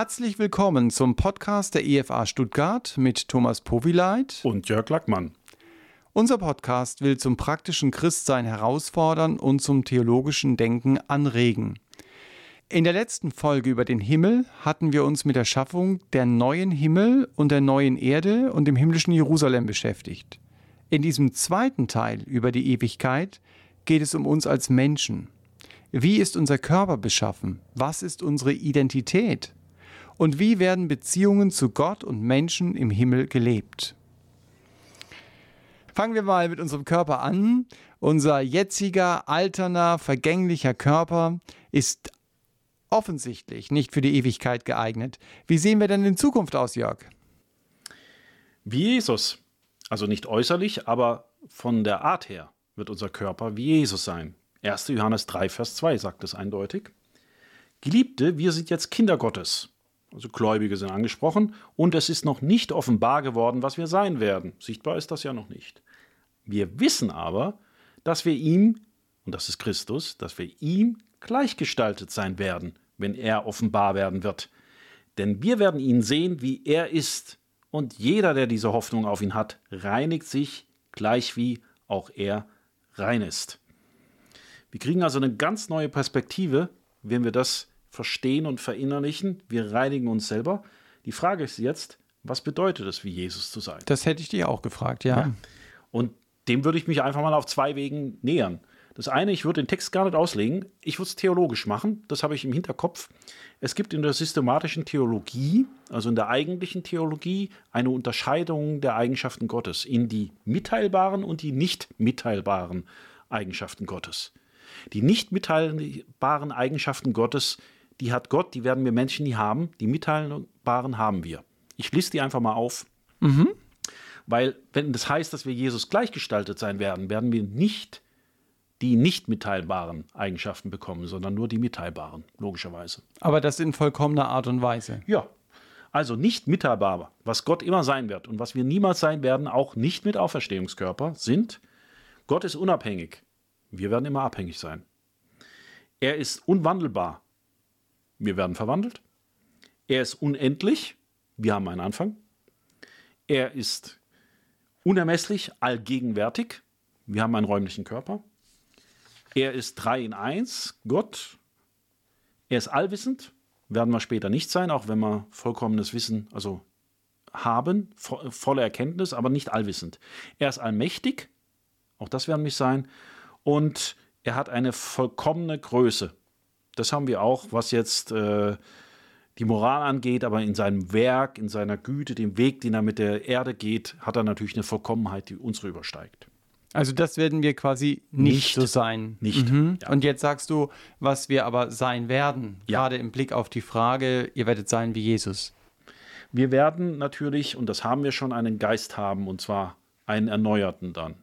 Herzlich willkommen zum Podcast der EFA Stuttgart mit Thomas Powileit und Jörg Lackmann. Unser Podcast will zum praktischen Christsein herausfordern und zum theologischen Denken anregen. In der letzten Folge über den Himmel hatten wir uns mit der Schaffung der neuen Himmel und der neuen Erde und dem himmlischen Jerusalem beschäftigt. In diesem zweiten Teil über die Ewigkeit geht es um uns als Menschen. Wie ist unser Körper beschaffen? Was ist unsere Identität? Und wie werden Beziehungen zu Gott und Menschen im Himmel gelebt? Fangen wir mal mit unserem Körper an. Unser jetziger, alterner, vergänglicher Körper ist offensichtlich nicht für die Ewigkeit geeignet. Wie sehen wir denn in Zukunft aus, Jörg? Wie Jesus. Also nicht äußerlich, aber von der Art her wird unser Körper wie Jesus sein. 1. Johannes 3, Vers 2 sagt es eindeutig. Geliebte, wir sind jetzt Kinder Gottes. Also Gläubige sind angesprochen und es ist noch nicht offenbar geworden, was wir sein werden. Sichtbar ist das ja noch nicht. Wir wissen aber, dass wir ihm, und das ist Christus, dass wir ihm gleichgestaltet sein werden, wenn er offenbar werden wird. Denn wir werden ihn sehen, wie er ist. Und jeder, der diese Hoffnung auf ihn hat, reinigt sich, gleich wie auch er rein ist. Wir kriegen also eine ganz neue Perspektive, wenn wir das verstehen und verinnerlichen. Wir reinigen uns selber. Die Frage ist jetzt, was bedeutet es, wie Jesus zu sein? Das hätte ich dir auch gefragt, ja. ja. Und dem würde ich mich einfach mal auf zwei Wegen nähern. Das eine, ich würde den Text gar nicht auslegen, ich würde es theologisch machen, das habe ich im Hinterkopf. Es gibt in der systematischen Theologie, also in der eigentlichen Theologie, eine Unterscheidung der Eigenschaften Gottes in die mitteilbaren und die nicht mitteilbaren Eigenschaften Gottes. Die nicht mitteilbaren Eigenschaften Gottes, die hat Gott, die werden wir Menschen nie haben, die mitteilbaren haben wir. Ich liste die einfach mal auf. Mhm. Weil, wenn das heißt, dass wir Jesus gleichgestaltet sein werden, werden wir nicht die nicht mitteilbaren Eigenschaften bekommen, sondern nur die mitteilbaren, logischerweise. Aber das in vollkommener Art und Weise. Ja. Also nicht mitteilbar, was Gott immer sein wird und was wir niemals sein werden, auch nicht mit Auferstehungskörper, sind, Gott ist unabhängig. Wir werden immer abhängig sein. Er ist unwandelbar. Wir werden verwandelt. Er ist unendlich. Wir haben einen Anfang. Er ist unermesslich, allgegenwärtig. Wir haben einen räumlichen Körper. Er ist drei in eins, Gott. Er ist allwissend, werden wir später nicht sein, auch wenn wir vollkommenes Wissen, also haben, vo volle Erkenntnis, aber nicht allwissend. Er ist allmächtig, auch das werden wir sein. Und er hat eine vollkommene Größe. Das haben wir auch, was jetzt äh, die Moral angeht, aber in seinem Werk, in seiner Güte, dem Weg, den er mit der Erde geht, hat er natürlich eine Vollkommenheit, die unsere übersteigt. Also das werden wir quasi nicht, nicht so sein. Nicht. Mhm. Ja. Und jetzt sagst du, was wir aber sein werden, ja. gerade im Blick auf die Frage, ihr werdet sein wie Jesus. Wir werden natürlich, und das haben wir schon, einen Geist haben, und zwar einen erneuerten dann.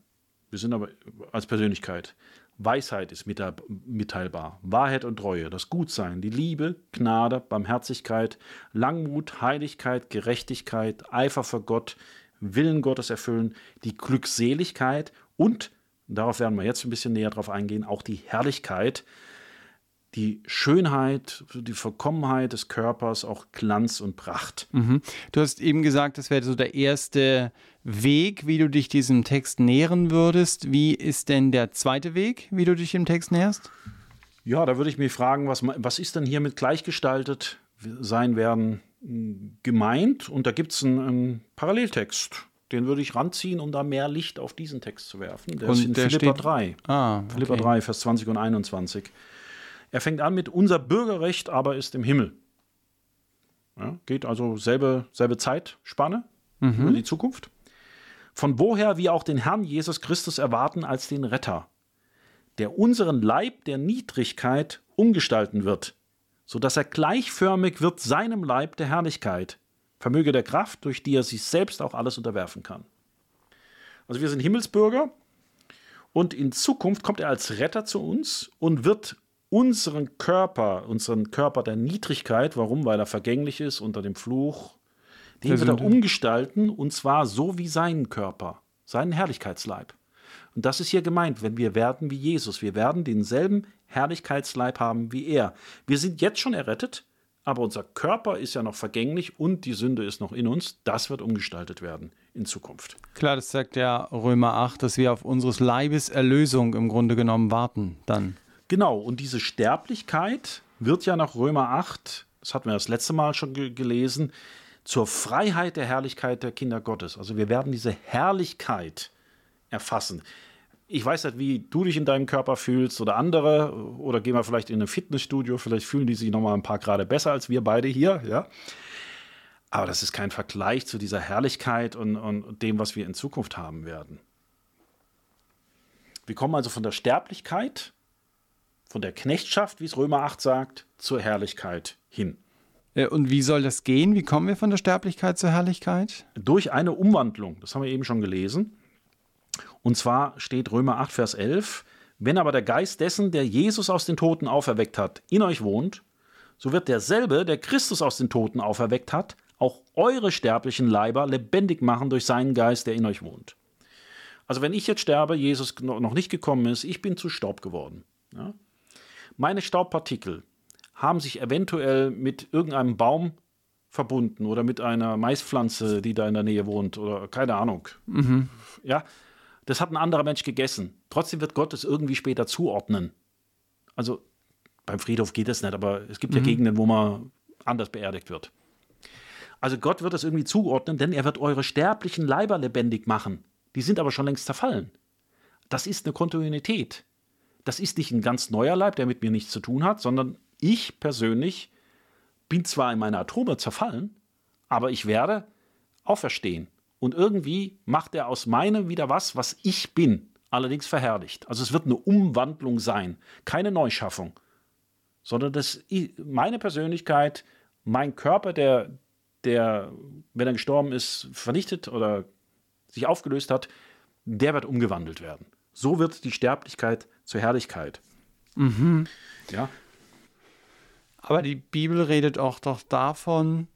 Wir sind aber als Persönlichkeit. Weisheit ist mitteilbar, Wahrheit und Treue, das Gutsein, die Liebe, Gnade, Barmherzigkeit, Langmut, Heiligkeit, Gerechtigkeit, Eifer für Gott, Willen Gottes erfüllen, die Glückseligkeit und, darauf werden wir jetzt ein bisschen näher drauf eingehen, auch die Herrlichkeit, die Schönheit, die Vollkommenheit des Körpers, auch Glanz und Pracht. Mhm. Du hast eben gesagt, das wäre so der erste Weg, wie du dich diesem Text nähern würdest. Wie ist denn der zweite Weg, wie du dich dem Text näherst? Ja, da würde ich mich fragen, was, was ist denn hier mit gleichgestaltet sein werden gemeint? Und da gibt es einen, einen, Paralleltext. Den würde ich ranziehen, um da mehr Licht auf diesen Text zu werfen. Der und ist in der Philippa steht, 3. Ah, okay. Philippa 3, Vers 20 und 21. Er fängt an mit unser Bürgerrecht aber ist im Himmel. Ja, geht also selbe, selbe Zeitspanne mhm. über die Zukunft. Von woher wir auch den Herrn Jesus Christus erwarten als den Retter, der unseren Leib der Niedrigkeit umgestalten wird, so dass er gleichförmig wird seinem Leib der Herrlichkeit, vermöge der Kraft, durch die er sich selbst auch alles unterwerfen kann. Also wir sind Himmelsbürger und in Zukunft kommt er als Retter zu uns und wird unseren Körper, unseren Körper der Niedrigkeit, warum? Weil er vergänglich ist unter dem Fluch, den wird er umgestalten und zwar so wie seinen Körper, seinen Herrlichkeitsleib. Und das ist hier gemeint, wenn wir werden wie Jesus. Wir werden denselben Herrlichkeitsleib haben wie er. Wir sind jetzt schon errettet, aber unser Körper ist ja noch vergänglich und die Sünde ist noch in uns. Das wird umgestaltet werden in Zukunft. Klar, das sagt ja Römer 8, dass wir auf unseres Leibes Erlösung im Grunde genommen warten dann. Genau, und diese Sterblichkeit wird ja nach Römer 8, das hatten wir das letzte Mal schon ge gelesen, zur Freiheit der Herrlichkeit der Kinder Gottes. Also wir werden diese Herrlichkeit erfassen. Ich weiß nicht, wie du dich in deinem Körper fühlst oder andere, oder gehen wir vielleicht in ein Fitnessstudio, vielleicht fühlen die sich noch mal ein paar Grade besser als wir beide hier, ja. Aber das ist kein Vergleich zu dieser Herrlichkeit und, und dem, was wir in Zukunft haben werden. Wir kommen also von der Sterblichkeit, von der Knechtschaft, wie es Römer 8 sagt, zur Herrlichkeit hin. Äh, und wie soll das gehen? Wie kommen wir von der Sterblichkeit zur Herrlichkeit? Durch eine Umwandlung, das haben wir eben schon gelesen. Und zwar steht Römer 8, Vers 11, wenn aber der Geist dessen, der Jesus aus den Toten auferweckt hat, in euch wohnt, so wird derselbe, der Christus aus den Toten auferweckt hat, auch eure sterblichen Leiber lebendig machen durch seinen Geist, der in euch wohnt. Also wenn ich jetzt sterbe, Jesus noch nicht gekommen ist, ich bin zu Staub geworden. Ja? Meine Staubpartikel, haben sich eventuell mit irgendeinem Baum verbunden oder mit einer Maispflanze, die da in der Nähe wohnt oder keine Ahnung. Mhm. Ja, das hat ein anderer Mensch gegessen. Trotzdem wird Gott es irgendwie später zuordnen. Also beim Friedhof geht das nicht, aber es gibt mhm. ja Gegenden, wo man anders beerdigt wird. Also Gott wird es irgendwie zuordnen, denn er wird eure sterblichen Leiber lebendig machen. Die sind aber schon längst zerfallen. Das ist eine Kontinuität. Das ist nicht ein ganz neuer Leib, der mit mir nichts zu tun hat, sondern ich persönlich bin zwar in meiner Atome zerfallen, aber ich werde auferstehen. Und irgendwie macht er aus meinem wieder was, was ich bin, allerdings verherrlicht. Also es wird eine Umwandlung sein, keine Neuschaffung, sondern das, meine Persönlichkeit, mein Körper, der, der, wenn er gestorben ist, vernichtet oder sich aufgelöst hat, der wird umgewandelt werden. So wird die Sterblichkeit zur Herrlichkeit. Mhm. Ja, aber die Bibel redet auch doch davon,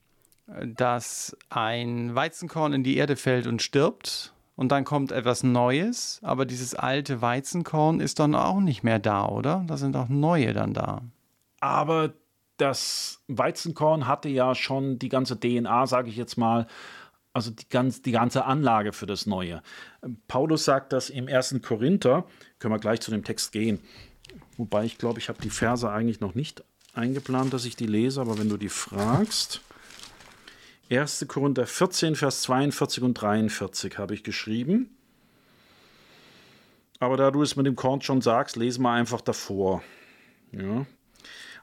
dass ein Weizenkorn in die Erde fällt und stirbt und dann kommt etwas Neues, aber dieses alte Weizenkorn ist dann auch nicht mehr da, oder? Da sind auch neue dann da. Aber das Weizenkorn hatte ja schon die ganze DNA, sage ich jetzt mal, also die, ganz, die ganze Anlage für das Neue. Paulus sagt das im 1. Korinther, können wir gleich zu dem Text gehen. Wobei ich glaube, ich habe die Verse eigentlich noch nicht eingeplant, dass ich die lese, aber wenn du die fragst. 1. Korinther 14, Vers 42 und 43 habe ich geschrieben. Aber da du es mit dem Korn schon sagst, lesen wir einfach davor. Ja.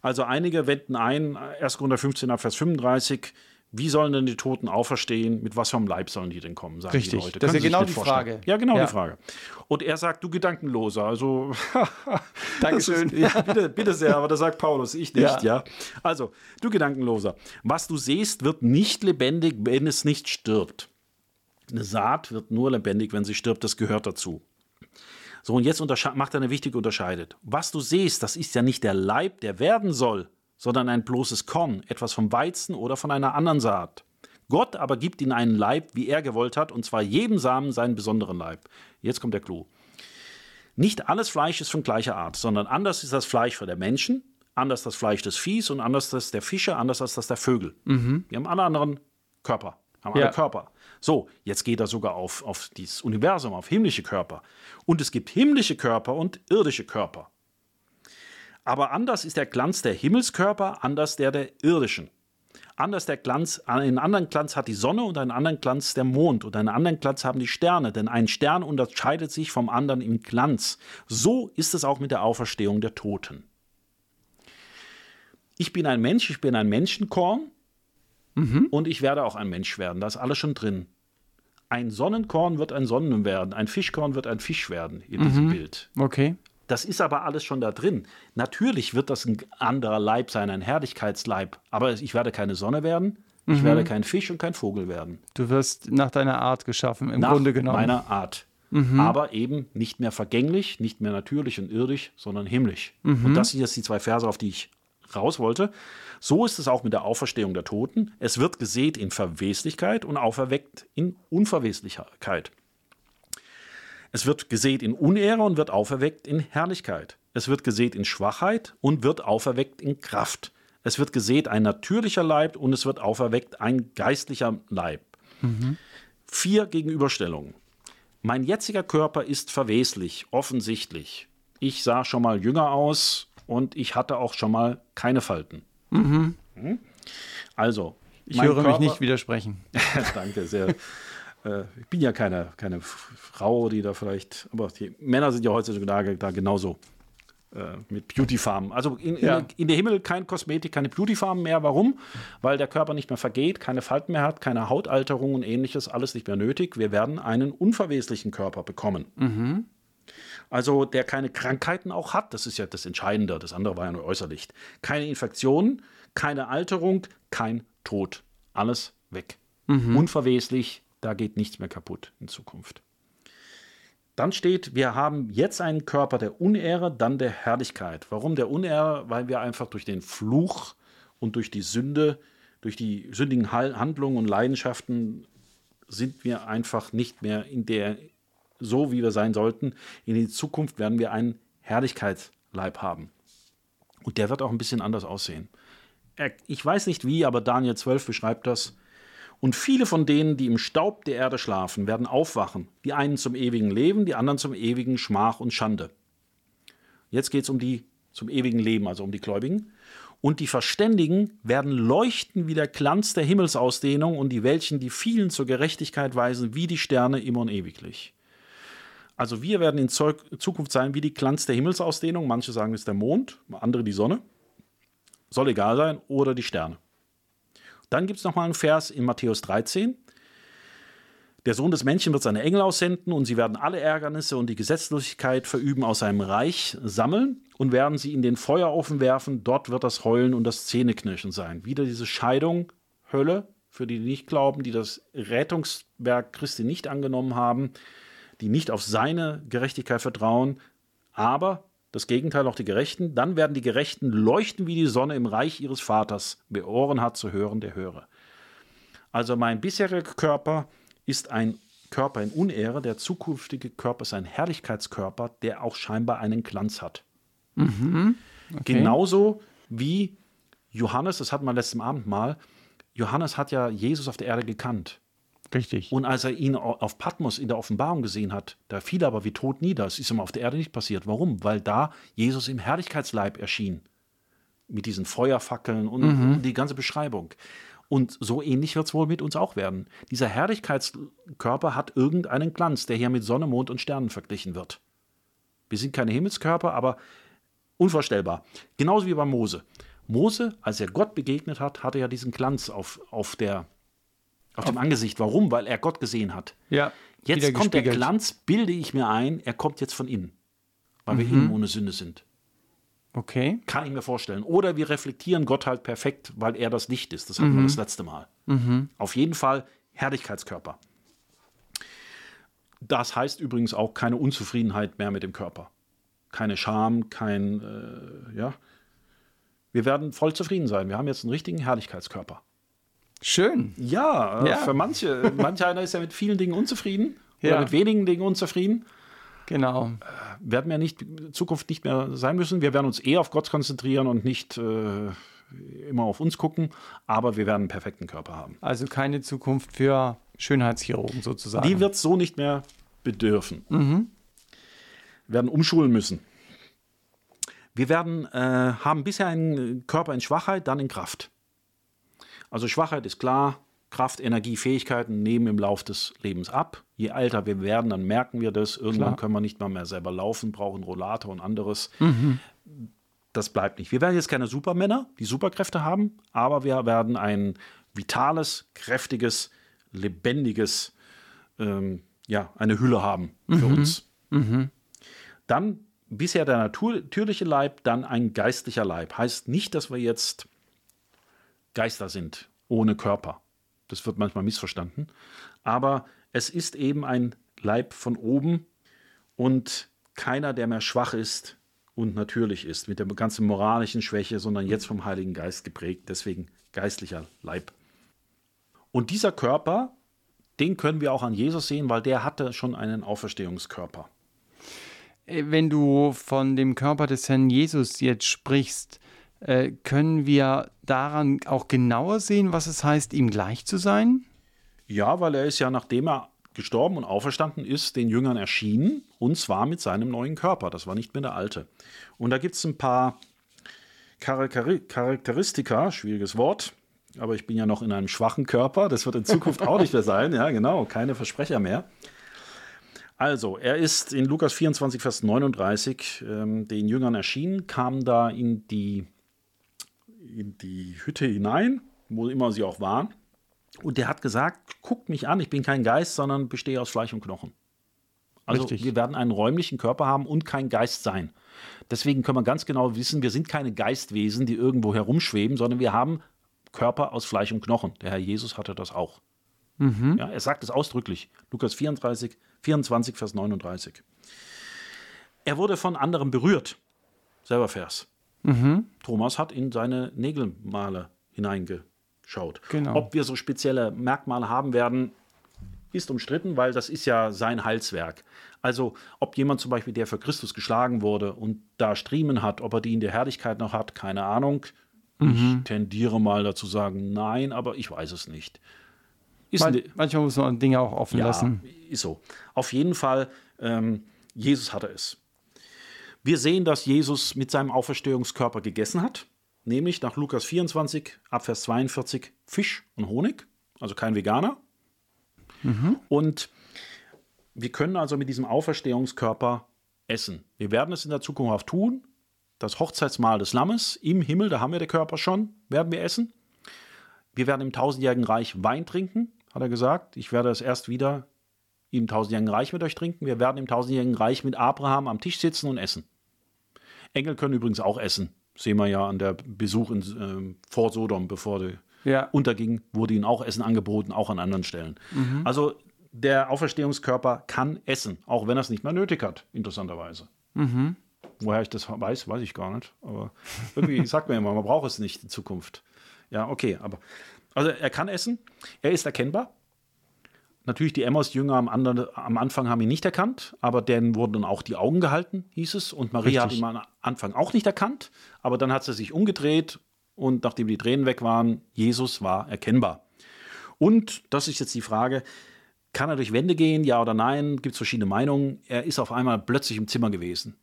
Also einige wenden ein, 1. Korinther 15, Vers 35, wie sollen denn die Toten auferstehen? Mit was für einem Leib sollen die denn kommen? Sagen Richtig, die Leute. das ist ja genau die vorstellen. Frage. Ja, genau ja. die Frage. Und er sagt, du Gedankenloser. Also, Dankeschön. Ist, ja, bitte, bitte sehr, aber das sagt Paulus, ich nicht. Ja. ja. Also, du Gedankenloser. Was du siehst, wird nicht lebendig, wenn es nicht stirbt. Eine Saat wird nur lebendig, wenn sie stirbt. Das gehört dazu. So, und jetzt macht er eine wichtige Unterscheidung. Was du siehst, das ist ja nicht der Leib, der werden soll, sondern ein bloßes Korn, etwas vom Weizen oder von einer anderen Saat. Gott aber gibt ihnen einen Leib, wie er gewollt hat, und zwar jedem Samen seinen besonderen Leib. Jetzt kommt der Clou. Nicht alles Fleisch ist von gleicher Art, sondern anders ist das Fleisch von der Menschen, anders das Fleisch des Viehs und anders das der Fische, anders als das der Vögel. Mhm. Die haben alle anderen Körper, haben ja. alle Körper. So, jetzt geht er sogar auf, auf dieses Universum, auf himmlische Körper. Und es gibt himmlische Körper und irdische Körper. Aber anders ist der Glanz der Himmelskörper, anders der der irdischen. Anders der Glanz, einen anderen Glanz hat die Sonne und einen anderen Glanz der Mond und einen anderen Glanz haben die Sterne, denn ein Stern unterscheidet sich vom anderen im Glanz. So ist es auch mit der Auferstehung der Toten. Ich bin ein Mensch, ich bin ein Menschenkorn mhm. und ich werde auch ein Mensch werden. Da ist alles schon drin. Ein Sonnenkorn wird ein Sonnen werden, ein Fischkorn wird ein Fisch werden in diesem mhm. Bild. Okay. Das ist aber alles schon da drin. Natürlich wird das ein anderer Leib sein, ein Herrlichkeitsleib. Aber ich werde keine Sonne werden, ich mhm. werde kein Fisch und kein Vogel werden. Du wirst nach deiner Art geschaffen, im nach Grunde genommen. meiner Art. Mhm. Aber eben nicht mehr vergänglich, nicht mehr natürlich und irdisch, sondern himmlisch. Mhm. Und das sind jetzt die zwei Verse, auf die ich raus wollte. So ist es auch mit der Auferstehung der Toten. Es wird gesät in Verweslichkeit und auferweckt in Unverweslichkeit. Es wird gesät in Unehre und wird auferweckt in Herrlichkeit. Es wird gesät in Schwachheit und wird auferweckt in Kraft. Es wird gesät ein natürlicher Leib und es wird auferweckt ein geistlicher Leib. Vier Gegenüberstellungen. Mein jetziger Körper ist verweslich, offensichtlich. Ich sah schon mal jünger aus und ich hatte auch schon mal keine Falten. Hm? Also, Ich höre Körper- mich nicht widersprechen. Danke sehr. Äh, ich bin ja keine, keine Frau, die da vielleicht, aber die Männer sind ja heutzutage da genauso äh, mit Beautyfarmen. Also in, Ja. in, in der Himmel kein Kosmetik, keine Beautyfarmen mehr. Warum? Weil der Körper nicht mehr vergeht, keine Falten mehr hat, keine Hautalterung und ähnliches, alles nicht mehr nötig. Wir werden einen unverweslichen Körper bekommen. Also der keine Krankheiten auch hat, das ist ja das Entscheidende, das andere war ja nur äußerlich. Keine Infektionen, keine Alterung, kein Tod. Alles weg. Unverweslich, da geht nichts mehr kaputt in Zukunft. Dann steht, wir haben jetzt einen Körper der Unehre, dann der Herrlichkeit. Warum der Unehre? Weil wir einfach durch den Fluch und durch die Sünde, durch die sündigen Handlungen und Leidenschaften sind wir einfach nicht mehr in der, so wie wir sein sollten. In die Zukunft werden wir einen Herrlichkeitsleib haben. Und der wird auch ein bisschen anders aussehen. Ich weiß nicht wie, aber Daniel 12 beschreibt das. Und viele von denen, die im Staub der Erde schlafen, werden aufwachen. Die einen zum ewigen Leben, die anderen zum ewigen Schmach und Schande. Jetzt geht es um die zum ewigen Leben, also um die Gläubigen. Und die Verständigen werden leuchten wie der Glanz der Himmelsausdehnung und die welchen die vielen zur Gerechtigkeit weisen, wie die Sterne immer und ewiglich. Also wir werden in Zukunft sein wie die Glanz der Himmelsausdehnung. Manche sagen, es ist der Mond, andere die Sonne. Soll egal sein. Oder die Sterne. Dann gibt es nochmal einen Vers in Matthäus 13. Der Sohn des Menschen wird seine Engel aussenden und sie werden alle Ärgernisse und die Gesetzlosigkeit verüben aus seinem Reich sammeln und werden sie in den Feuerofen werfen. Dort wird das Heulen und das Zähneknirschen sein. Wieder diese Scheidung, Hölle, für die, die nicht glauben, die das Rettungswerk Christi nicht angenommen haben, die nicht auf seine Gerechtigkeit vertrauen, aber das Gegenteil auch die Gerechten. Dann werden die Gerechten leuchten wie die Sonne im Reich ihres Vaters. Wer Ohren hat zu hören, der höre. Also mein bisheriger Körper ist ein Körper in Unehre, der zukünftige Körper ist ein Herrlichkeitskörper, der auch scheinbar einen Glanz hat. Genauso wie Johannes, das hatten wir letzten Abend mal, Johannes hat ja Jesus auf der Erde gekannt. Richtig. Und als er ihn au- auf Patmos in der Offenbarung gesehen hat, da fiel er aber wie tot nieder. Es ist ihm auf der Erde nicht passiert. Warum? Weil da Jesus im Herrlichkeitsleib erschien. Mit diesen Feuerfackeln und, und die ganze Beschreibung. Und so ähnlich wird es wohl mit uns auch werden. Dieser Herrlichkeitskörper hat irgendeinen Glanz, der hier mit Sonne, Mond und Sternen verglichen wird. Wir sind keine Himmelskörper, aber unvorstellbar. Genauso wie bei Mose. Mose, als er Gott begegnet hat, hatte ja diesen Glanz auf, auf, der, auf dem Angesicht. Warum? Weil er Gott gesehen hat. Ja. Jetzt kommt der. Glanz, bilde ich mir ein, er kommt jetzt von innen. Weil Mhm. wir innen ohne Sünde sind. Okay. Kann ich mir vorstellen. Oder wir reflektieren Gott halt perfekt, weil er das Licht ist. Das hatten Mhm. wir das letzte Mal. Auf jeden Fall Herrlichkeitskörper. Das heißt übrigens auch keine Unzufriedenheit mehr mit dem Körper. Keine Scham, kein, äh, ja. Wir werden voll zufrieden sein. Wir haben jetzt einen richtigen Herrlichkeitskörper. Schön. Ja, äh, Ja. für manche. Manch einer ist ja mit vielen Dingen unzufrieden oder Ja. mit wenigen Dingen unzufrieden. Genau. Werden wir nicht, in Zukunft nicht mehr sein müssen. Wir werden uns eher auf Gott konzentrieren und nicht äh, immer auf uns gucken, aber wir werden einen perfekten Körper haben. Also keine Zukunft für Schönheitschirurgen sozusagen. Die wird es so nicht mehr bedürfen. Wir werden umschulen müssen. Wir werden, äh, haben bisher einen Körper in Schwachheit, dann in Kraft. Also Schwachheit ist klar, Kraft, Energie, Fähigkeiten nehmen im Lauf des Lebens ab. Je älter wir werden, dann merken wir das. Irgendwann Klar. können wir nicht mal mehr selber laufen, brauchen Rollator und anderes. Das bleibt nicht. Wir werden jetzt keine Supermänner, die Superkräfte haben, aber wir werden ein vitales, kräftiges, lebendiges, ähm, ja, eine Hülle haben für uns. Dann bisher der natürliche Leib, dann ein geistlicher Leib. Heißt nicht, dass wir jetzt Geister sind, ohne Körper. Das wird manchmal missverstanden. Aber es ist eben ein Leib von oben und keiner, der mehr schwach ist und natürlich ist, mit der ganzen moralischen Schwäche, sondern jetzt vom Heiligen Geist geprägt. Deswegen geistlicher Leib. Und dieser Körper, den können wir auch an Jesus sehen, weil der hatte schon einen Auferstehungskörper. Äh, Wenn du von dem Körper des Herrn Jesus jetzt sprichst, Äh, können wir daran auch genauer sehen, was es heißt, ihm gleich zu sein? Ja, weil er ist ja, nachdem er gestorben und auferstanden ist, den Jüngern erschienen, und zwar mit seinem neuen Körper. Das war nicht mehr der alte. Und da gibt es ein paar Charakteristika, schwieriges Wort, aber ich bin ja noch in einem schwachen Körper, das wird in Zukunft auch nicht mehr sein, ja genau, keine Versprecher mehr. Also, er ist in Lukas 24, Vers 39 ähm, den Jüngern erschienen, kam da in die, in die Hütte hinein, wo immer sie auch waren, und der hat gesagt, guckt mich an, ich bin kein Geist, sondern bestehe aus Fleisch und Knochen. Also Richtig. wir werden einen räumlichen Körper haben und kein Geist sein. Deswegen können wir ganz genau wissen, wir sind keine Geistwesen, die irgendwo herumschweben, sondern wir haben Körper aus Fleisch und Knochen. Der Herr Jesus hatte das auch. Mhm. Ja, er sagt es ausdrücklich. Lukas 34, 24, Vers 39. Er wurde von anderem berührt. Selber Vers. Mhm. Thomas hat in seine Nägelmale hineingeschaut. Genau. Ob wir so spezielle Merkmale haben werden, ist umstritten, weil das ist ja sein Heilswerk. Also ob jemand zum Beispiel, der für Christus geschlagen wurde und da Striemen hat, ob er die in der Herrlichkeit noch hat, keine Ahnung. Mhm. Ich tendiere mal dazu sagen, nein, aber ich weiß es nicht. Man, manchmal muss man Dinge auch offen ja, lassen. Ist so. Auf jeden Fall, ähm, Jesus hatte es. Wir sehen, dass Jesus mit seinem Auferstehungskörper gegessen hat, nämlich nach Lukas 24, Abvers 42, Fisch und Honig, also kein Veganer. Mhm. Und wir können also mit diesem Auferstehungskörper essen. Wir werden es in der Zukunft auch tun. Das Hochzeitsmahl des Lammes im Himmel, da haben wir den Körper schon, werden wir essen. Wir werden im tausendjährigen Reich Wein trinken, hat er gesagt. Ich werde es erst wieder im tausendjährigen Reich mit euch trinken. Wir werden im tausendjährigen Reich mit Abraham am Tisch sitzen und essen. Engel können übrigens auch essen. Sehen wir ja an der Besuch in, äh, vor Sodom, bevor die ja. unterging, wurde ihnen auch Essen angeboten, auch an anderen Stellen. Mhm. Also der Auferstehungskörper kann essen, auch wenn er es nicht mehr nötig hat, interessanterweise. Mhm. Woher ich das weiß, weiß ich gar nicht. Aber irgendwie sagt man immer, man braucht es nicht in Zukunft. Ja, okay, aber also er kann essen, er ist erkennbar. Natürlich, die Emmaus-Jünger am, am, Anfang haben ihn nicht erkannt, aber denen wurden dann auch die Augen gehalten, hieß es. Und Maria Richtig. hat ihn am Anfang auch nicht erkannt, aber dann hat sie sich umgedreht und nachdem die Tränen weg waren, Jesus war erkennbar. Und, das ist jetzt die Frage, kann er durch Wände gehen, ja oder nein? Gibt es verschiedene Meinungen. Er ist auf einmal plötzlich im Zimmer gewesen.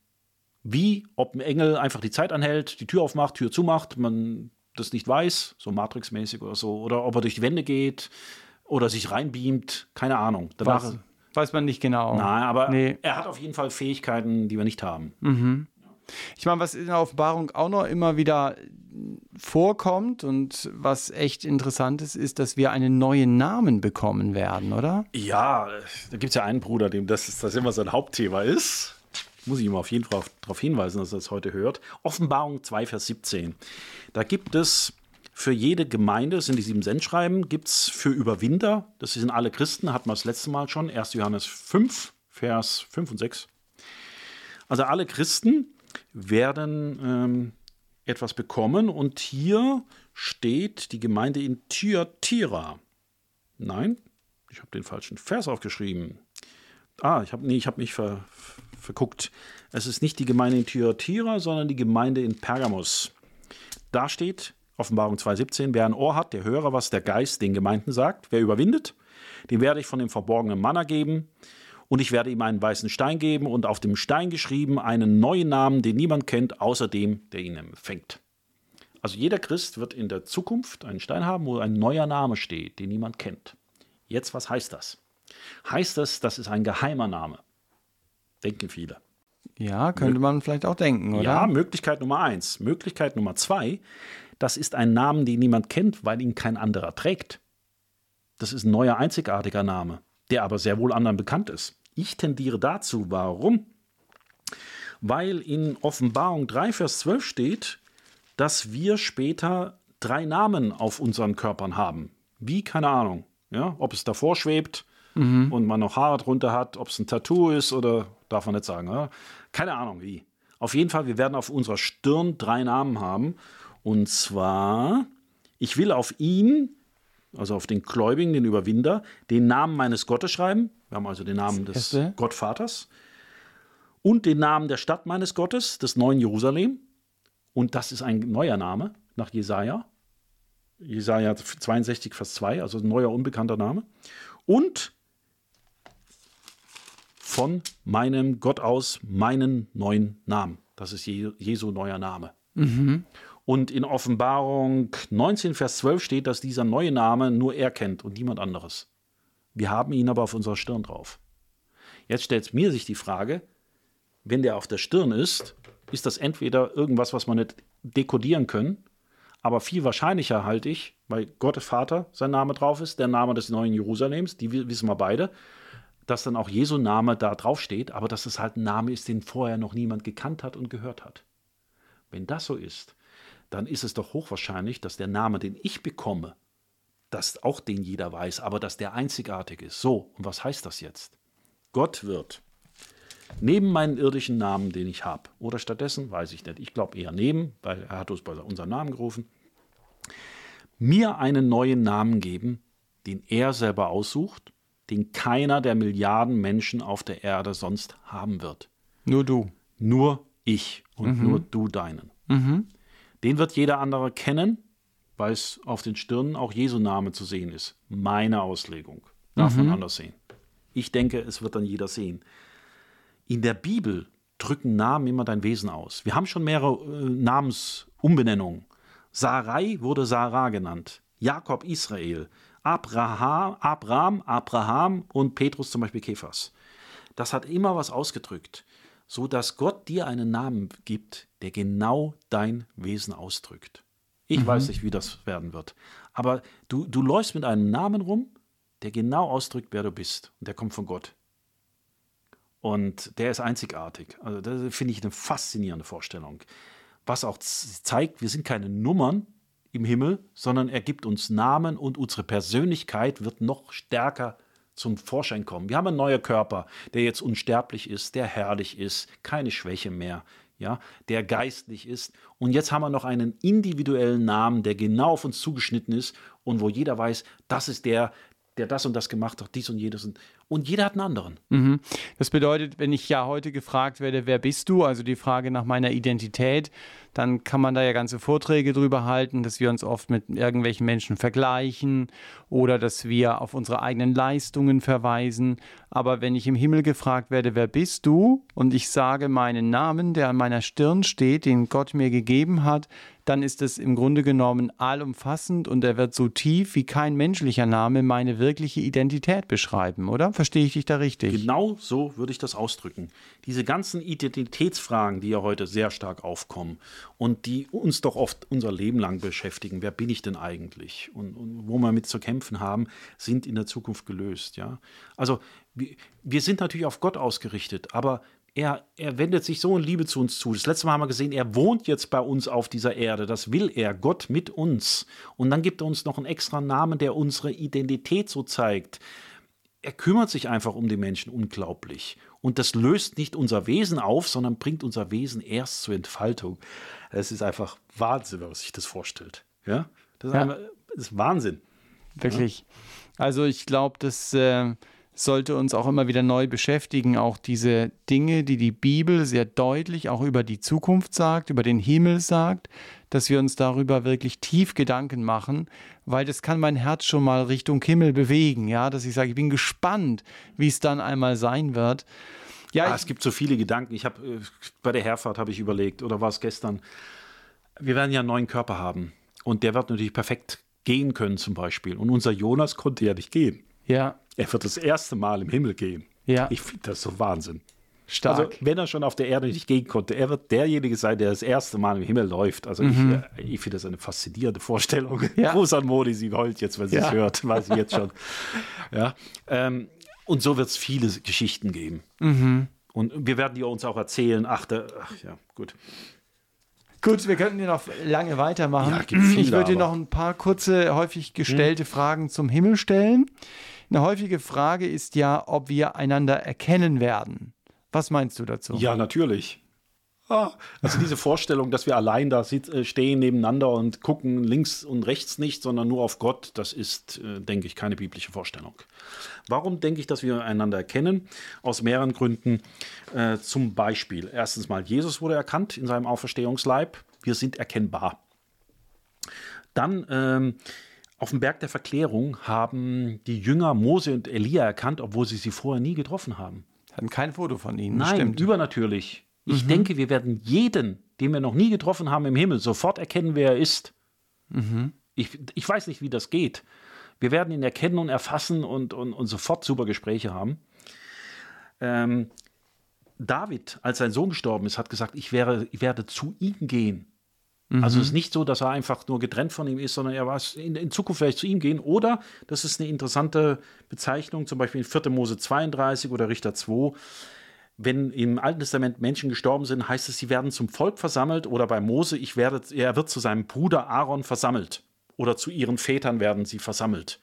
Wie, ob ein Engel einfach die Zeit anhält, die Tür aufmacht, Tür zumacht, man das nicht weiß, so Matrix-mäßig oder so, oder ob er durch die Wände geht oder sich reinbeamt, keine Ahnung. Danach, weiß, weiß man nicht genau. Nein, aber nee. er hat auf jeden Fall Fähigkeiten, die wir nicht haben. Mhm. Ich meine, was in der Offenbarung auch noch immer wieder vorkommt und was echt interessant ist, ist, dass wir einen neuen Namen bekommen werden, oder? Ja, da gibt es ja einen Bruder, dem das, das immer sein Hauptthema ist. Muss ich ihm auf jeden Fall darauf hinweisen, dass er das heute hört. Offenbarung 2, Vers 17. Da gibt es für jede Gemeinde, das sind die sieben Sendschreiben, gibt es für Überwinder, das sind alle Christen, hatten wir das letzte Mal schon, 1. Johannes 5, Vers 5 und 6. Also alle Christen werden ähm, etwas bekommen und hier steht die Gemeinde in Thyatira. Nein, ich habe den falschen Vers aufgeschrieben. Ah, ich habe nee, hab mich ver, verguckt. Es ist nicht die Gemeinde in Thyatira, sondern die Gemeinde in Pergamos. Da steht Offenbarung 2,17: Wer ein Ohr hat, der höre, was der Geist den Gemeinden sagt. Wer überwindet, dem werde ich von dem verborgenen Manna geben und ich werde ihm einen weißen Stein geben und auf dem Stein geschrieben einen neuen Namen, den niemand kennt, außer dem, der ihn empfängt. Also jeder Christ wird in der Zukunft einen Stein haben, wo ein neuer Name steht, den niemand kennt. Jetzt, was heißt das? Heißt das, das ist ein geheimer Name? Denken viele. Ja, könnte man vielleicht auch denken, oder? Ja, Möglichkeit Nummer eins. Möglichkeit Nummer zwei, das ist ein Name, den niemand kennt, weil ihn kein anderer trägt. Das ist ein neuer, einzigartiger Name, der aber sehr wohl anderen bekannt ist. Ich tendiere dazu. Warum? Weil in Offenbarung 3, Vers 12 steht, dass wir später drei Namen auf unseren Körpern haben. Wie, keine Ahnung. Ja, ob es davor schwebt mhm. und man noch Haare drunter hat, ob es ein Tattoo ist oder darf man nicht sagen. Ja? Keine Ahnung wie. Auf jeden Fall, wir werden auf unserer Stirn drei Namen haben. Und zwar, ich will auf ihn also auf den Gläubigen, den Überwinder, den Namen meines Gottes schreiben. Wir haben also den Namen des Erste. Gottvaters. Und den Namen der Stadt meines Gottes, des neuen Jerusalem. Und das ist ein neuer Name nach Jesaja. Jesaja 62, Vers 2, also ein neuer, unbekannter Name. Und von meinem Gott aus meinen neuen Namen. Das ist Jesu neuer Name. Mhm. Und in Offenbarung 19, Vers 12 steht, dass dieser neue Name nur er kennt und niemand anderes. Wir haben ihn aber auf unserer Stirn drauf. Jetzt stellt mir sich die Frage, wenn der auf der Stirn ist, ist das entweder irgendwas, was man nicht dekodieren können, aber viel wahrscheinlicher halte ich, weil Gott Vater sein Name drauf ist, der Name des neuen Jerusalems, die wissen wir beide, dass dann auch Jesu Name da drauf steht, aber dass es halt ein Name ist, den vorher noch niemand gekannt hat und gehört hat. Wenn das so ist, dann ist es doch hochwahrscheinlich, dass der Name, den ich bekomme, dass auch den jeder weiß, aber dass der einzigartig ist. So, und was heißt das jetzt? Gott wird neben meinen irdischen Namen, den ich habe, oder stattdessen, weiß ich nicht, ich glaube eher neben, weil er hat uns bei unserem Namen gerufen, mir einen neuen Namen geben, den er selber aussucht, den keiner der Milliarden Menschen auf der Erde sonst haben wird. Nur du. Nur ich und mhm. nur du deinen. Mhm. Den wird jeder andere kennen, weil es auf den Stirnen auch Jesu Name zu sehen ist. Meine Auslegung. Darf mhm. man anders sehen. Ich denke, es wird dann jeder sehen. In der Bibel drücken Namen immer dein Wesen aus. Wir haben schon mehrere äh, Namensumbenennungen. Sarai wurde Sarah genannt. Jakob Israel. Abraham, Abraham, Abraham und Petrus zum Beispiel Kephas. Das hat immer was ausgedrückt, so dass Gott dir einen Namen gibt, der genau dein Wesen ausdrückt. Ich mhm. weiß nicht, wie das werden wird. Aber du, du läufst mit einem Namen rum, der genau ausdrückt, wer du bist. Und der kommt von Gott. Und der ist einzigartig. Also das finde ich eine faszinierende Vorstellung. Was auch zeigt, wir sind keine Nummern im Himmel, sondern er gibt uns Namen und unsere Persönlichkeit wird noch stärker zum Vorschein kommen. Wir haben einen neuen Körper, der jetzt unsterblich ist, der herrlich ist, keine Schwäche mehr, ja, der geistlich ist. Und jetzt haben wir noch einen individuellen Namen, der genau auf uns zugeschnitten ist und wo jeder weiß, das ist der, der das und das gemacht hat, dies und jedes. Und jeder hat einen anderen. Mhm. Das bedeutet, wenn ich ja heute gefragt werde, wer bist du, also die Frage nach meiner Identität, dann kann man da ja ganze Vorträge drüber halten, dass wir uns oft mit irgendwelchen Menschen vergleichen oder dass wir auf unsere eigenen Leistungen verweisen. Aber wenn ich im Himmel gefragt werde, wer bist du? Und ich sage meinen Namen, der an meiner Stirn steht, den Gott mir gegeben hat, dann ist es im Grunde genommen allumfassend und er wird so tief wie kein menschlicher Name meine wirkliche Identität beschreiben, oder? Verstehe ich dich da richtig? Genau so würde ich das ausdrücken. Diese ganzen Identitätsfragen, die ja heute sehr stark aufkommen und die uns doch oft unser Leben lang beschäftigen, wer bin ich denn eigentlich und, und wo wir mit zu kämpfen haben, sind in der Zukunft gelöst. Ja? Also wir, wir sind natürlich auf Gott ausgerichtet, aber er, er wendet sich so in Liebe zu uns zu. Das letzte Mal haben wir gesehen, er wohnt jetzt bei uns auf dieser Erde. Das will er, Gott mit uns. Und dann gibt er uns noch einen extra Namen, der unsere Identität so zeigt. Er kümmert sich einfach um die Menschen unglaublich. Und das löst nicht unser Wesen auf, sondern bringt unser Wesen erst zur Entfaltung. Es ist einfach Wahnsinn, wenn man sich das vorstellt. Ja? Das ist, ja. Einfach, das ist Wahnsinn. Wirklich. Ja? Also ich glaube, dass. Äh sollte uns auch immer wieder neu beschäftigen, auch diese Dinge, die die Bibel sehr deutlich auch über die Zukunft sagt, über den Himmel sagt, dass wir uns darüber wirklich tief Gedanken machen, weil das kann mein Herz schon mal Richtung Himmel bewegen, ja, dass ich sage, ich bin gespannt, wie es dann einmal sein wird. Ja, ah, es gibt so viele Gedanken. Ich habe äh, bei der Herfahrt habe ich überlegt oder war es gestern? Wir werden ja einen neuen Körper haben und der wird natürlich perfekt gehen können zum Beispiel und unser Jonas konnte ja nicht gehen. Ja. Er wird das erste Mal im Himmel gehen. Ja. Ich finde das so Wahnsinn. Stark. Also, wenn er schon auf der Erde nicht gehen konnte, er wird derjenige sein, der das erste Mal im Himmel läuft. Also, mhm. ich, äh, ich finde das eine faszinierende Vorstellung. Ja. Gruß an Modi, sie heult jetzt, wenn sie es hört, weiß ich jetzt schon. ja. Ähm, und so wird es viele Geschichten geben. Mhm. Und wir werden die uns auch erzählen. Ach, da, ach ja, gut. Gut, wir könnten hier noch lange weitermachen. Ja, viele, ich würde dir noch ein paar kurze, häufig gestellte hm. Fragen zum Himmel stellen. Eine häufige Frage ist ja, ob wir einander erkennen werden. Was meinst du dazu? Ja, natürlich. Ah, also diese Vorstellung, dass wir allein da äh, stehen nebeneinander und gucken links und rechts nicht, sondern nur auf Gott, das ist, äh, denke ich, keine biblische Vorstellung. Warum denke ich, dass wir einander erkennen? Aus mehreren Gründen. Äh, zum Beispiel, erstens mal, Jesus wurde erkannt in seinem Auferstehungsleib. wir sind erkennbar. Dann ähm, auf dem Berg der Verklärung haben die Jünger Mose und Elia erkannt, obwohl sie sie vorher nie getroffen haben. Hatten kein Foto von ihnen. Nein, stimmt. übernatürlich. Ich mhm. denke, wir werden jeden, den wir noch nie getroffen haben im Himmel, sofort erkennen, wer er ist. Mhm. Ich, ich weiß nicht, wie das geht. Wir werden ihn erkennen und erfassen und, und, und sofort super Gespräche haben. Ähm, David, als sein Sohn gestorben ist, hat gesagt, ich, wäre, ich werde zu ihm gehen. Mhm. Also es ist nicht so, dass er einfach nur getrennt von ihm ist, sondern er war in, in Zukunft vielleicht zu ihm gehen. Oder, das ist eine interessante Bezeichnung, zum Beispiel in 4. Mose 32 oder Richter 2, wenn im Alten Testament Menschen gestorben sind, heißt es, sie werden zum Volk versammelt oder bei Mose, ich werde, er wird zu seinem Bruder Aaron versammelt oder zu ihren Vätern werden sie versammelt.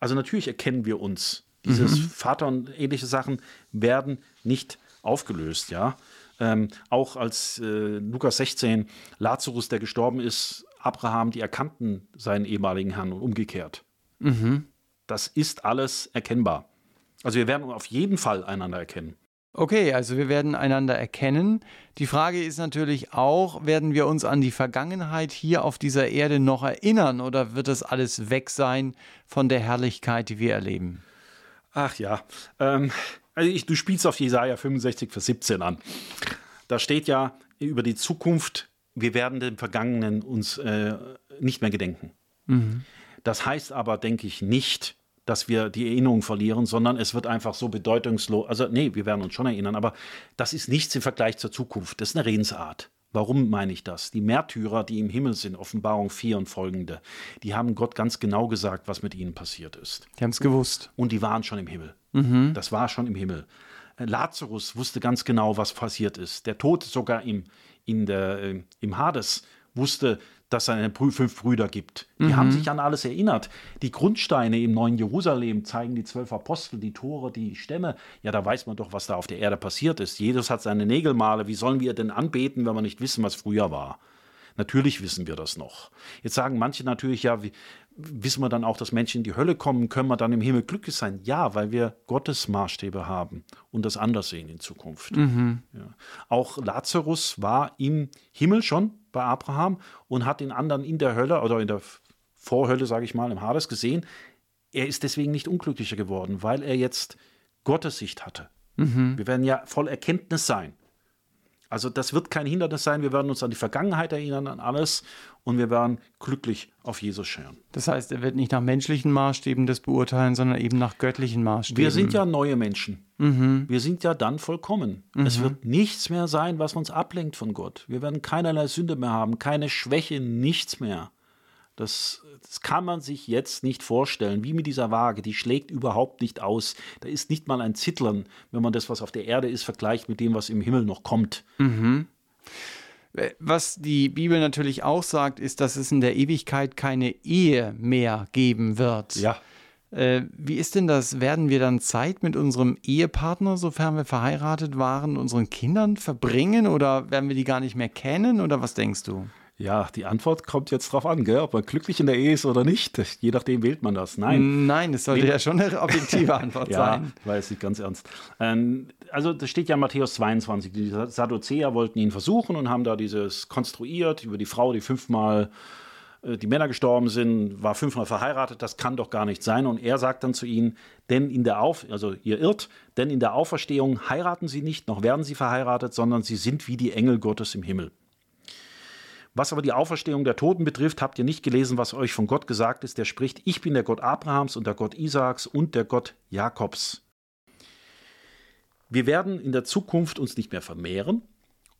Also natürlich erkennen wir uns. Dieses mhm. Vater und ähnliche Sachen werden nicht aufgelöst, ja. Ähm, auch als äh, Lukas 16 Lazarus, der gestorben ist, Abraham, die erkannten seinen ehemaligen Herrn und umgekehrt. Mhm. Das ist alles erkennbar. Also wir werden auf jeden Fall einander erkennen. Okay, also wir werden einander erkennen. Die Frage ist natürlich auch, werden wir uns an die Vergangenheit hier auf dieser Erde noch erinnern oder wird das alles weg sein von der Herrlichkeit, die wir erleben? Ach ja, ähm, also ich, du spielst auf Jesaja 65, Vers 17 an. Da steht ja über die Zukunft, wir werden dem Vergangenen uns äh, nicht mehr gedenken. Mhm. Das heißt aber, denke ich, nicht, dass wir die Erinnerung verlieren, sondern es wird einfach so bedeutungslos. Also, nee, wir werden uns schon erinnern, aber das ist nichts im Vergleich zur Zukunft. Das ist eine Redensart. Warum meine ich das? Die Märtyrer, die im Himmel sind, Offenbarung 4 und folgende, die haben Gott ganz genau gesagt, was mit ihnen passiert ist. Die haben es gewusst. Und die waren schon im Himmel. Mhm. Das war schon im Himmel. Äh, Lazarus wusste ganz genau, was passiert ist. Der Tod sogar im, in der, äh, im Hades wusste, dass es fünf Brüder gibt. Die mhm. haben sich an alles erinnert. Die Grundsteine im neuen Jerusalem zeigen die zwölf Apostel, die Tore, die Stämme. Ja, da weiß man doch, was da auf der Erde passiert ist. Jesus hat seine Nägelmale. Wie sollen wir denn anbeten, wenn wir nicht wissen, was früher war? Natürlich wissen wir das noch. Jetzt sagen manche natürlich, ja, wie, wissen wir dann auch, dass Menschen in die Hölle kommen, können wir dann im Himmel glücklich sein? Ja, weil wir Gottes Maßstäbe haben und das anders sehen in Zukunft. Mhm. Ja. Auch Lazarus war im Himmel schon bei Abraham und hat den anderen in der Hölle oder in der Vorhölle, sage ich mal, im Hades gesehen. Er ist deswegen nicht unglücklicher geworden, weil er jetzt Gottes Sicht hatte. Mhm. Wir werden ja voll Erkenntnis sein. Also das wird kein Hindernis sein. Wir werden uns an die Vergangenheit erinnern, an alles und wir werden glücklich auf Jesus schauen. Das heißt, er wird nicht nach menschlichen Maßstäben das beurteilen, sondern eben nach göttlichen Maßstäben. Wir sind ja neue Menschen. Mhm. Wir sind ja dann vollkommen. Mhm. Es wird nichts mehr sein, was uns ablenkt von Gott. Wir werden keinerlei Sünde mehr haben, keine Schwäche, nichts mehr. Das, das, kann man sich jetzt nicht vorstellen, wie mit dieser Waage, die schlägt überhaupt nicht aus. Da ist nicht mal ein Zittern, wenn man das, was auf der Erde ist, vergleicht mit dem, was im Himmel noch kommt. Mhm. Was die Bibel natürlich auch sagt, ist, dass es in der Ewigkeit keine Ehe mehr geben wird. Ja. Äh, wie ist denn das? Werden wir dann Zeit mit unserem Ehepartner, sofern wir verheiratet waren, unseren Kindern verbringen oder werden wir die gar nicht mehr kennen oder was denkst du? Ja, die Antwort kommt jetzt drauf an, gell? ob man glücklich in der Ehe ist oder nicht. Je nachdem wählt man das. Nein. Nein, es sollte ja schon eine objektive Antwort ja, sein. Ja, weiß ich ganz ernst. Ähm, also, das steht ja in Matthäus 22. Die Sadduzäer wollten ihn versuchen und haben da dieses konstruiert über die Frau, die fünfmal äh, die Männer gestorben sind, war fünfmal verheiratet, das kann doch gar nicht sein. Und er sagt dann zu ihnen, denn in der Auf, also ihr irrt, denn in der Auferstehung heiraten sie nicht, noch werden sie verheiratet, sondern sie sind wie die Engel Gottes im Himmel. Was aber die Auferstehung der Toten betrifft, habt ihr nicht gelesen, was euch von Gott gesagt ist. Der spricht, ich bin der Gott Abrahams und der Gott Isaaks und der Gott Jakobs. Wir werden in der Zukunft uns nicht mehr vermehren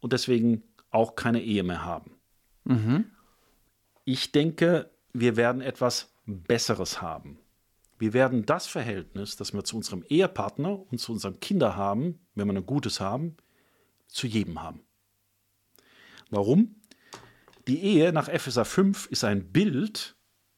und deswegen auch keine Ehe mehr haben. Mhm. Ich denke, wir werden etwas Besseres haben. Wir werden das Verhältnis, das wir zu unserem Ehepartner und zu unseren Kindern haben, wenn wir ein gutes haben, zu jedem haben. Warum? Die Ehe nach Epheser 5 ist ein Bild,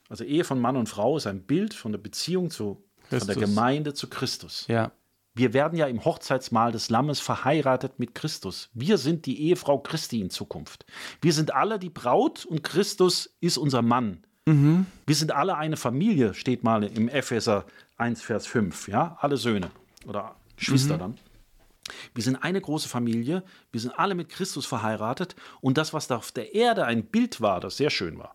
also Ehe von Mann und Frau ist ein Bild von der Beziehung zu, von der Gemeinde zu Christus. Ja. Wir werden ja im Hochzeitsmahl des Lammes verheiratet mit Christus. Wir sind die Ehefrau Christi in Zukunft. Wir sind alle die Braut und Christus ist unser Mann. Mhm. Wir sind alle eine Familie, steht mal im Epheser 1, Vers 5. Ja, alle Söhne oder Geschwister mhm. dann. Wir sind eine große Familie, wir sind alle mit Christus verheiratet und das, was da auf der Erde ein Bild war, das sehr schön war,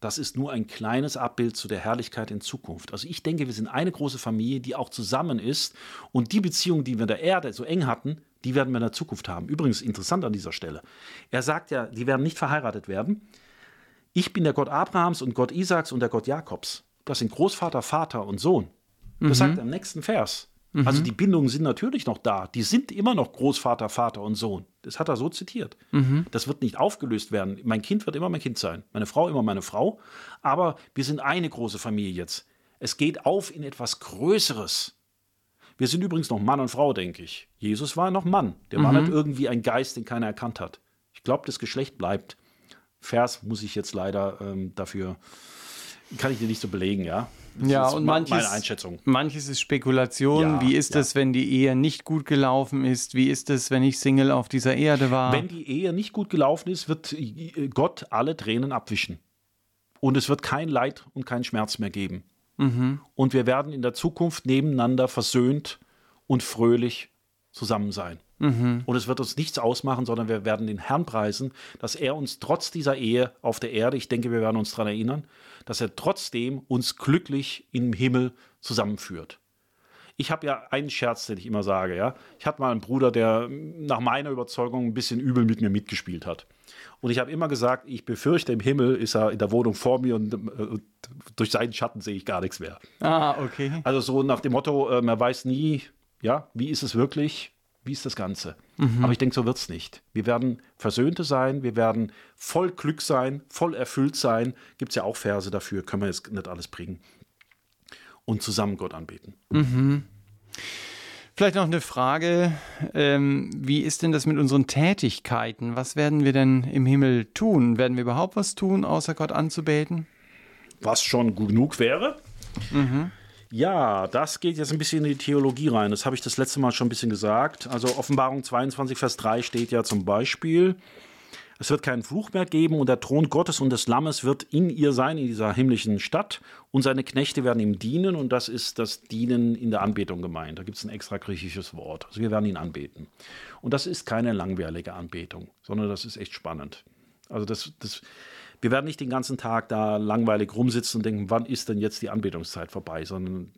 das ist nur ein kleines Abbild zu der Herrlichkeit in Zukunft. Also ich denke, wir sind eine große Familie, die auch zusammen ist und die Beziehung, die wir in der Erde so eng hatten, die werden wir in der Zukunft haben. Übrigens interessant an dieser Stelle. Er sagt ja, die werden nicht verheiratet werden. Ich bin der Gott Abrahams und Gott Isaaks und der Gott Jakobs. Das sind Großvater, Vater und Sohn. Das mhm. sagt er im nächsten Vers. Mhm. Also die Bindungen sind natürlich noch da. Die sind immer noch Großvater, Vater und Sohn. Das hat er so zitiert. Mhm. Das wird nicht aufgelöst werden. Mein Kind wird immer mein Kind sein. Meine Frau immer meine Frau. Aber wir sind eine große Familie jetzt. Es geht auf in etwas Größeres. Wir sind übrigens noch Mann und Frau, denke ich. Jesus war noch Mann. Der war mhm. nicht irgendwie ein Geist, den keiner erkannt hat. Ich glaube, das Geschlecht bleibt. Vers muss ich jetzt leider ähm, dafür, kann ich dir nicht so belegen, ja. Das ja, und manches, meine Einschätzung. Manches ist Spekulation. Ja, Wie ist ja. es, wenn die Ehe nicht gut gelaufen ist? Wie ist es, wenn ich Single auf dieser Erde war? Wenn die Ehe nicht gut gelaufen ist, wird Gott alle Tränen abwischen. Und es wird kein Leid und kein Schmerz mehr geben. Mhm. Und wir werden in der Zukunft nebeneinander versöhnt und fröhlich zusammen sein. Mhm. Und es wird uns nichts ausmachen, sondern wir werden den Herrn preisen, dass er uns trotz dieser Ehe auf der Erde, ich denke, wir werden uns daran erinnern, dass er trotzdem uns glücklich im Himmel zusammenführt. Ich habe ja einen Scherz, den ich immer sage, ja. Ich hatte mal einen Bruder, der nach meiner Überzeugung ein bisschen übel mit mir mitgespielt hat. Und ich habe immer gesagt, ich befürchte, im Himmel ist er in der Wohnung vor mir und äh, durch seinen Schatten sehe ich gar nichts mehr. Ah, okay. Also so nach dem Motto, äh, man weiß nie, ja, wie ist es wirklich? Wie ist das Ganze? Mhm. Aber ich denke, so wird es nicht. Wir werden Versöhnte sein, wir werden voll Glück sein, voll erfüllt sein. Gibt es ja auch Verse dafür, können wir jetzt nicht alles bringen. Und zusammen Gott anbeten. Mhm. Vielleicht noch eine Frage. Ähm, wie ist denn das mit unseren Tätigkeiten? Was werden wir denn im Himmel tun? Werden wir überhaupt was tun, außer Gott anzubeten? Was schon genug wäre. Mhm. Ja, das geht jetzt ein bisschen in die Theologie rein. Das habe ich das letzte Mal schon ein bisschen gesagt. Also Offenbarung 22, Vers 3 steht ja zum Beispiel, es wird keinen Fluch mehr geben und der Thron Gottes und des Lammes wird in ihr sein, in dieser himmlischen Stadt und seine Knechte werden ihm dienen und das ist das Dienen in der Anbetung gemeint. Da gibt es ein extra griechisches Wort. Also wir werden ihn anbeten. Und das ist keine langweilige Anbetung, sondern das ist echt spannend. Also das, das wir werden nicht den ganzen Tag da langweilig rumsitzen und denken, wann ist denn jetzt die Anbetungszeit vorbei, sondern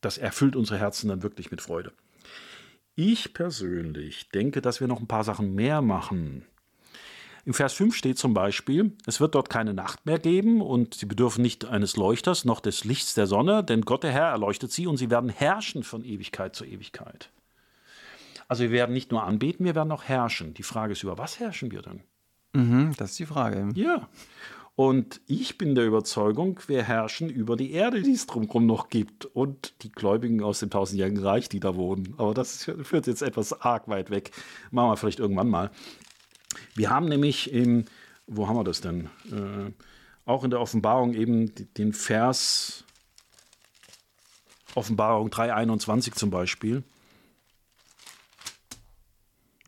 das erfüllt unsere Herzen dann wirklich mit Freude. Ich persönlich denke, dass wir noch ein paar Sachen mehr machen. Im Vers 5 steht zum Beispiel, es wird dort keine Nacht mehr geben und sie bedürfen nicht eines Leuchters noch des Lichts der Sonne, denn Gott der Herr erleuchtet sie und sie werden herrschen von Ewigkeit zu Ewigkeit. Also wir werden nicht nur anbeten, wir werden auch herrschen. Die Frage ist, über was herrschen wir denn? Mhm, das ist die Frage. Ja. Und ich bin der Überzeugung, wir herrschen über die Erde, die es drumherum noch gibt. Und die Gläubigen aus dem tausendjährigen Reich, die da wohnen. Aber das führt jetzt etwas arg weit weg. Machen wir vielleicht irgendwann mal. Wir haben nämlich im, wo haben wir das denn? Äh, auch in der Offenbarung eben den Vers Offenbarung 3,21 zum Beispiel.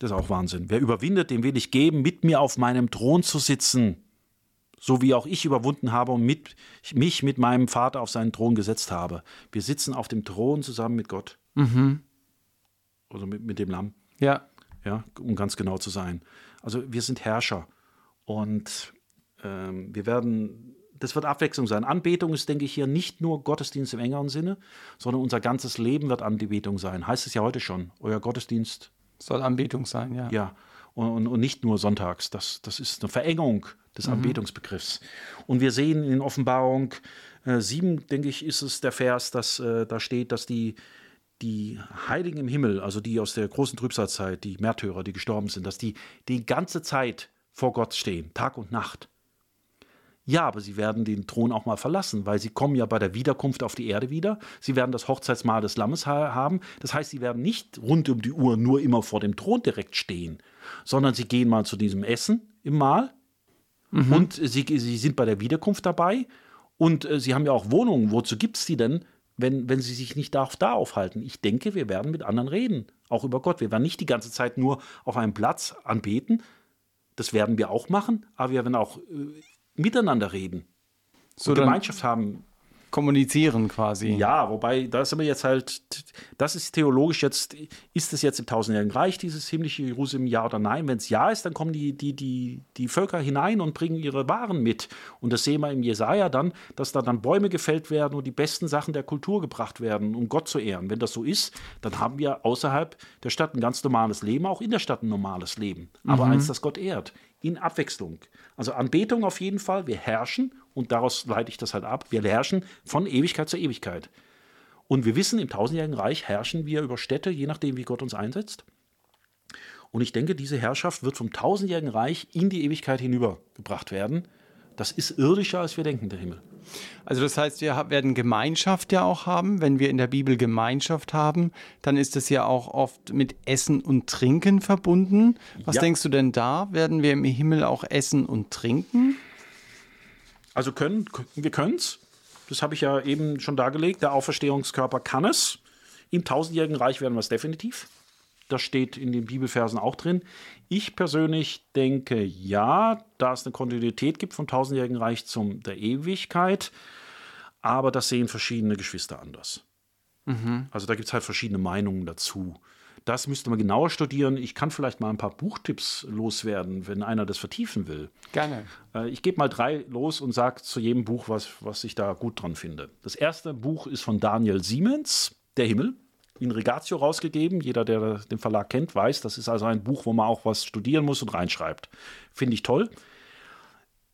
Das ist auch Wahnsinn. Wer überwindet, dem will ich geben, mit mir auf meinem Thron zu sitzen, so wie auch ich überwunden habe und mit, mich mit meinem Vater auf seinen Thron gesetzt habe. Wir sitzen auf dem Thron zusammen mit Gott. Mhm. Also mit, mit dem Lamm. Ja. Ja, um ganz genau zu sein. Also wir sind Herrscher und ähm, wir werden, das wird Abwechslung sein. Anbetung ist, denke ich, hier nicht nur Gottesdienst im engeren Sinne, sondern unser ganzes Leben wird Anbetung sein. Heißt es ja heute schon. Euer Gottesdienst soll Anbetung sein, ja. Ja, und, und nicht nur sonntags. Das, das ist eine Verengung des mhm. Anbetungsbegriffs. Und wir sehen in Offenbarung äh, 7, denke ich, ist es der Vers, dass äh, da steht, dass die, die Heiligen im Himmel, also die aus der großen Trübsalzeit, die Märtyrer, die gestorben sind, dass die die ganze Zeit vor Gott stehen, Tag und Nacht. Ja, aber sie werden den Thron auch mal verlassen, weil sie kommen ja bei der Wiederkunft auf die Erde wieder. Sie werden das Hochzeitsmahl des Lammes haben. Das heißt, sie werden nicht rund um die Uhr nur immer vor dem Thron direkt stehen, sondern sie gehen mal zu diesem Essen im Mahl mhm. und sie, sie sind bei der Wiederkunft dabei. Und äh, sie haben ja auch Wohnungen. Wozu gibt es die denn, wenn, wenn sie sich nicht da, da aufhalten? Ich denke, wir werden mit anderen reden, auch über Gott. Wir werden nicht die ganze Zeit nur auf einem Platz anbeten. Das werden wir auch machen, aber wir werden auch äh, miteinander reden. So Gemeinschaft haben kommunizieren quasi. Ja, wobei, da sind wir jetzt halt, das ist theologisch jetzt, ist es jetzt im tausendjährigen Reich, dieses himmlische Jerusalem, ja oder nein? Wenn es ja ist, dann kommen die, die, die, die Völker hinein und bringen ihre Waren mit. Und das sehen wir im Jesaja dann, dass da dann Bäume gefällt werden und die besten Sachen der Kultur gebracht werden, um Gott zu ehren. Wenn das so ist, dann haben wir außerhalb der Stadt ein ganz normales Leben, auch in der Stadt ein normales Leben. Aber mhm. eins, das Gott ehrt in Abwechslung. Also Anbetung auf jeden Fall. Wir herrschen und daraus leite ich das halt ab. Wir herrschen von Ewigkeit zu Ewigkeit. Und wir wissen, im tausendjährigen Reich herrschen wir über Städte, je nachdem, wie Gott uns einsetzt. Und ich denke, diese Herrschaft wird vom tausendjährigen Reich in die Ewigkeit hinübergebracht werden. Das ist irdischer, als wir denken, der Himmel. Also das heißt, wir werden Gemeinschaft ja auch haben. Wenn wir in der Bibel Gemeinschaft haben, dann ist es ja auch oft mit Essen und Trinken verbunden. Was ja. denkst du denn da? Werden wir im Himmel auch essen und trinken? Also können, wir können es. Das habe ich ja eben schon dargelegt. Der Auferstehungskörper kann es. Im tausendjährigen Reich werden wir es definitiv. Das steht in den Bibelversen auch drin. Ich persönlich denke ja, da es eine Kontinuität gibt vom tausendjährigen Reich zum der Ewigkeit, aber das sehen verschiedene Geschwister anders. Mhm. Also da gibt es halt verschiedene Meinungen dazu. Das müsste man genauer studieren. Ich kann vielleicht mal ein paar Buchtipps loswerden, wenn einer das vertiefen will. Gerne. Äh, ich gebe mal drei los und sage zu jedem Buch, was, was ich da gut dran finde. Das erste Buch ist von Daniel Siemens, Der Himmel in Regatio rausgegeben. Jeder, der den Verlag kennt, weiß, das ist also ein Buch, wo man auch was studieren muss und reinschreibt. Finde ich toll.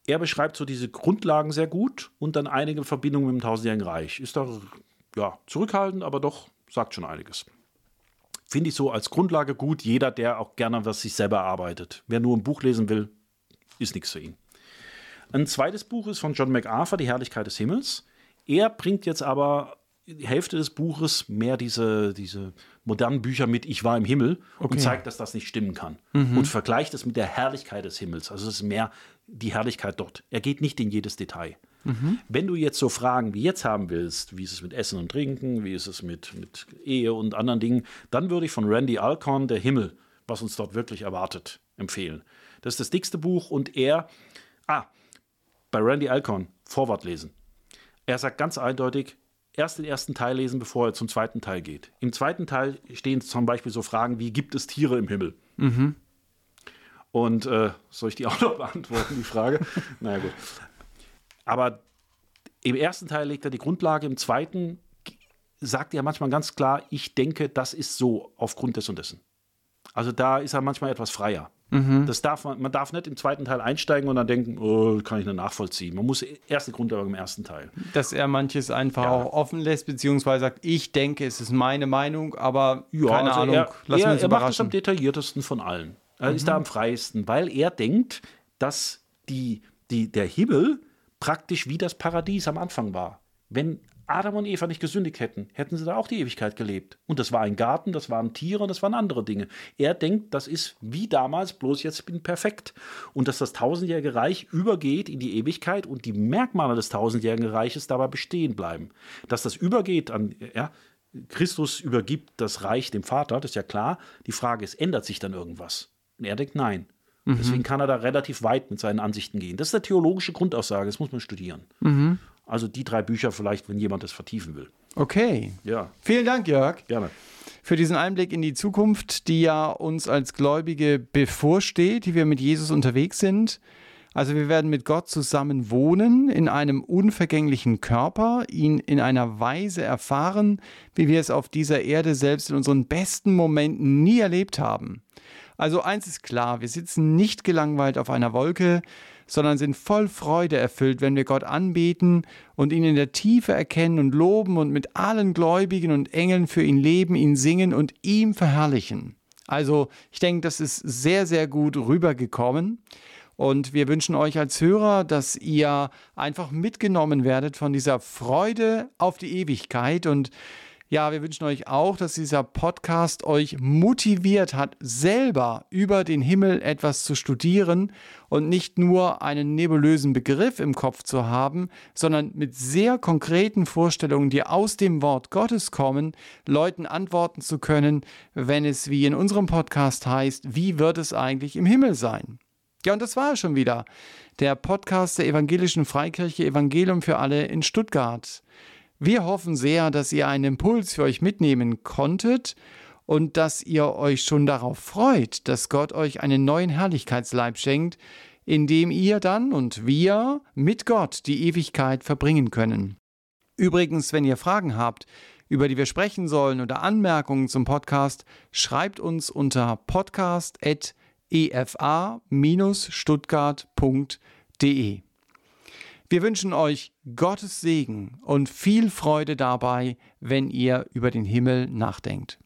Er beschreibt so diese Grundlagen sehr gut und dann einige Verbindungen mit dem Tausendjährigen Reich. Ist da ja, zurückhaltend, aber doch sagt schon einiges. Finde ich so als Grundlage gut. Jeder, der auch gerne was sich selber arbeitet. Wer nur ein Buch lesen will, ist nichts für ihn. Ein zweites Buch ist von John MacArthur, Die Herrlichkeit des Himmels. Er bringt jetzt aber die Hälfte des Buches mehr diese, diese modernen Bücher mit Ich war im Himmel okay. und zeigt, dass das nicht stimmen kann. Mhm. Und vergleicht es mit der Herrlichkeit des Himmels. Also es ist mehr die Herrlichkeit dort. Er geht nicht in jedes Detail. Mhm. Wenn du jetzt so Fragen wie jetzt haben willst, wie ist es mit Essen und Trinken, wie ist es mit, mit Ehe und anderen Dingen, dann würde ich von Randy Alcorn Der Himmel, was uns dort wirklich erwartet, empfehlen. Das ist das dickste Buch und er, ah, bei Randy Alcorn, Vorwort lesen. Er sagt ganz eindeutig, erst den ersten Teil lesen, bevor er zum zweiten Teil geht. Im zweiten Teil stehen zum Beispiel so Fragen wie: Gibt es Tiere im Himmel? Mhm. Und äh, soll ich die auch noch beantworten, die Frage? naja, gut. Aber im ersten Teil legt er die Grundlage, im zweiten sagt er manchmal ganz klar: Ich denke, das ist so aufgrund des und dessen. Also da ist er manchmal etwas freier. Mhm. Das darf man, man darf nicht im zweiten Teil einsteigen und dann denken, oh, kann ich nicht nachvollziehen. Man muss erst die Grundlage im ersten Teil. Dass er manches einfach ja. auch offen lässt, beziehungsweise sagt, ich denke, es ist meine Meinung, aber ja, keine also Ahnung, er, lassen wir uns er macht es am detailliertesten von allen. Er mhm. ist da am freiesten, weil er denkt, dass die, die, der Himmel praktisch wie das Paradies am Anfang war. Wenn Adam und Eva nicht gesündigt hätten, hätten sie da auch die Ewigkeit gelebt. Und das war ein Garten, das waren Tiere, das waren andere Dinge. Er denkt, das ist wie damals, bloß jetzt bin perfekt. Und dass das tausendjährige Reich übergeht in die Ewigkeit und die Merkmale des tausendjährigen Reiches dabei bestehen bleiben. Dass das übergeht an, ja, Christus übergibt das Reich dem Vater, das ist ja klar. Die Frage ist, ändert sich dann irgendwas? Und er denkt, nein. Mhm. Deswegen kann er da relativ weit mit seinen Ansichten gehen. Das ist eine theologische Grundaussage, das muss man studieren. Mhm. Also die drei Bücher vielleicht, wenn jemand das vertiefen will. Okay. Ja. Vielen Dank, Jörg. Gerne. Für diesen Einblick in die Zukunft, die ja uns als Gläubige bevorsteht, die wir mit Jesus unterwegs sind. Also wir werden mit Gott zusammen wohnen in einem unvergänglichen Körper, ihn in einer Weise erfahren, wie wir es auf dieser Erde selbst in unseren besten Momenten nie erlebt haben. Also eins ist klar, wir sitzen nicht gelangweilt auf einer Wolke, sondern sind voll Freude erfüllt, wenn wir Gott anbeten und ihn in der Tiefe erkennen und loben und mit allen Gläubigen und Engeln für ihn leben, ihn singen und ihm verherrlichen. Also ich denke, das ist sehr, sehr gut rübergekommen. Und wir wünschen euch als Hörer, dass ihr einfach mitgenommen werdet von dieser Freude auf die Ewigkeit und ja, wir wünschen euch auch, dass dieser Podcast euch motiviert hat, selber über den Himmel etwas zu studieren und nicht nur einen nebulösen Begriff im Kopf zu haben, sondern mit sehr konkreten Vorstellungen, die aus dem Wort Gottes kommen, Leuten antworten zu können, wenn es wie in unserem Podcast heißt, wie wird es eigentlich im Himmel sein? Ja, und das war schon wieder. Der Podcast der Evangelischen Freikirche Evangelium für alle in Stuttgart. Wir hoffen sehr, dass ihr einen Impuls für euch mitnehmen konntet und dass ihr euch schon darauf freut, dass Gott euch einen neuen Herrlichkeitsleib schenkt, in dem ihr dann und wir mit Gott die Ewigkeit verbringen können. Übrigens, wenn ihr Fragen habt, über die wir sprechen sollen oder Anmerkungen zum Podcast, schreibt uns unter podcast@ efa-stuttgart.de. Wir wünschen euch Gottes Segen und viel Freude dabei, wenn ihr über den Himmel nachdenkt.